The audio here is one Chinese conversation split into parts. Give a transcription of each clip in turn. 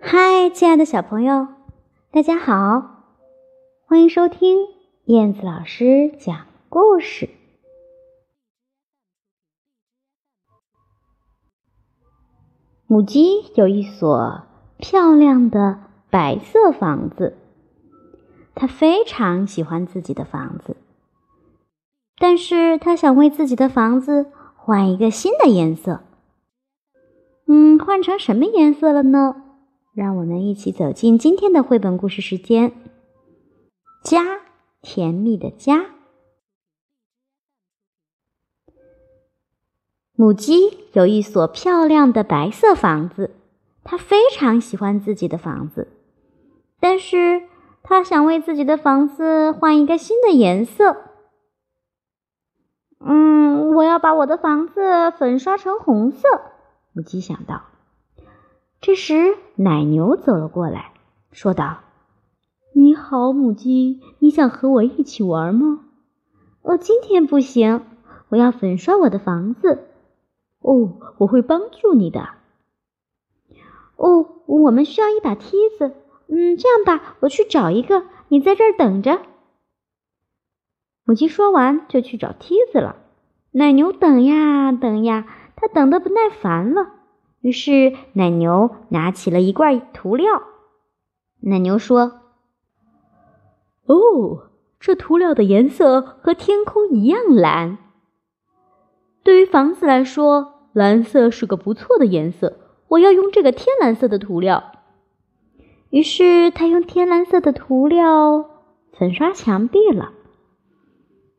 嗨，亲爱的小朋友，大家好，欢迎收听燕子老师讲故事。母鸡有一所漂亮的白色房子，它非常喜欢自己的房子，但是它想为自己的房子换一个新的颜色。嗯，换成什么颜色了呢？让我们一起走进今天的绘本故事时间。家，甜蜜的家。母鸡有一所漂亮的白色房子，它非常喜欢自己的房子，但是它想为自己的房子换一个新的颜色。嗯，我要把我的房子粉刷成红色。母鸡想到。这时，奶牛走了过来，说道：“你好，母鸡，你想和我一起玩吗？”“哦，今天不行，我要粉刷我的房子。”“哦，我会帮助你的。”“哦，我们需要一把梯子。”“嗯，这样吧，我去找一个，你在这儿等着。”母鸡说完就去找梯子了。奶牛等呀等呀，它等得不耐烦了。于是，奶牛拿起了一罐涂料。奶牛说：“哦，这涂料的颜色和天空一样蓝。对于房子来说，蓝色是个不错的颜色。我要用这个天蓝色的涂料。”于是，他用天蓝色的涂料粉刷墙壁了。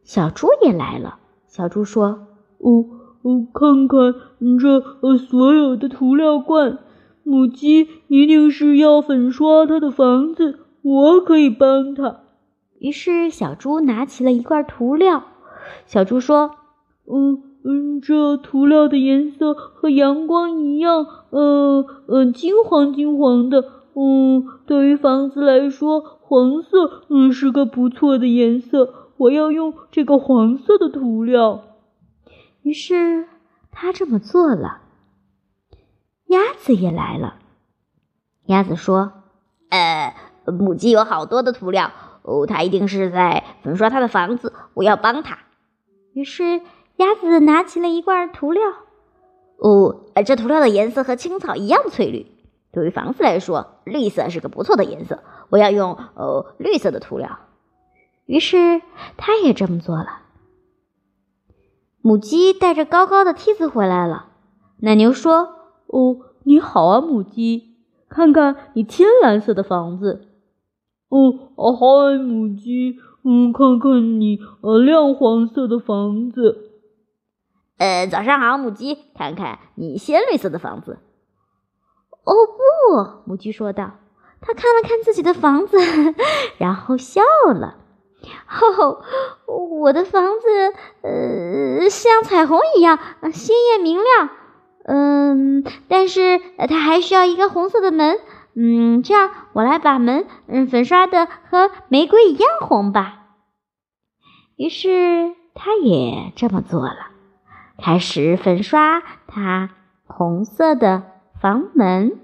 小猪也来了。小猪说：“哦。”哦，看看这呃所有的涂料罐，母鸡一定是要粉刷它的房子，我可以帮它。于是小猪拿起了一罐涂料。小猪说：“嗯嗯，这涂料的颜色和阳光一样，呃呃，金黄金黄的。嗯，对于房子来说，黄色嗯是个不错的颜色。我要用这个黄色的涂料。”于是他这么做了。鸭子也来了。鸭子说：“呃，母鸡有好多的涂料，哦，它一定是在粉刷它的房子，我要帮它。”于是鸭子拿起了一罐涂料。哦，呃这涂料的颜色和青草一样翠绿。对于房子来说，绿色是个不错的颜色，我要用哦绿色的涂料。于是他也这么做了。母鸡带着高高的梯子回来了。奶牛说：“哦，你好啊，母鸡，看看你天蓝色的房子。”“哦，嗨，母鸡，嗯，看看你呃亮黄色的房子。”“呃，早上好，母鸡，看看你鲜绿色的房子。”“哦不！”母鸡说道。他看了看自己的房子，然后笑了。哦，我的房子，呃，像彩虹一样鲜艳明亮。嗯，但是它还需要一个红色的门。嗯，这样我来把门，嗯，粉刷的和玫瑰一样红吧。于是他也这么做了，开始粉刷他红色的房门。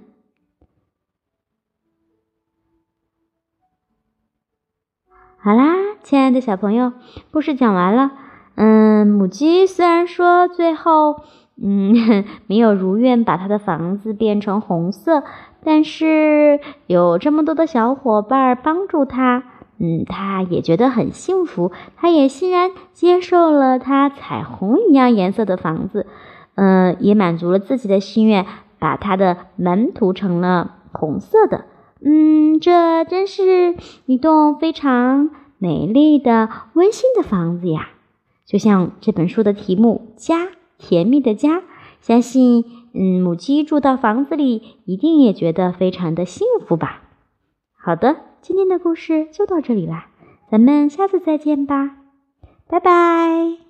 好啦，亲爱的小朋友，故事讲完了。嗯，母鸡虽然说最后嗯 没有如愿把它的房子变成红色，但是有这么多的小伙伴帮助它，嗯，它也觉得很幸福。它也欣然接受了它彩虹一样颜色的房子，嗯，也满足了自己的心愿，把它的门涂成了红色的。嗯，这真是一栋非常美丽的、温馨的房子呀！就像这本书的题目“家，甜蜜的家”，相信，嗯，母鸡住到房子里，一定也觉得非常的幸福吧。好的，今天的故事就到这里啦，咱们下次再见吧，拜拜。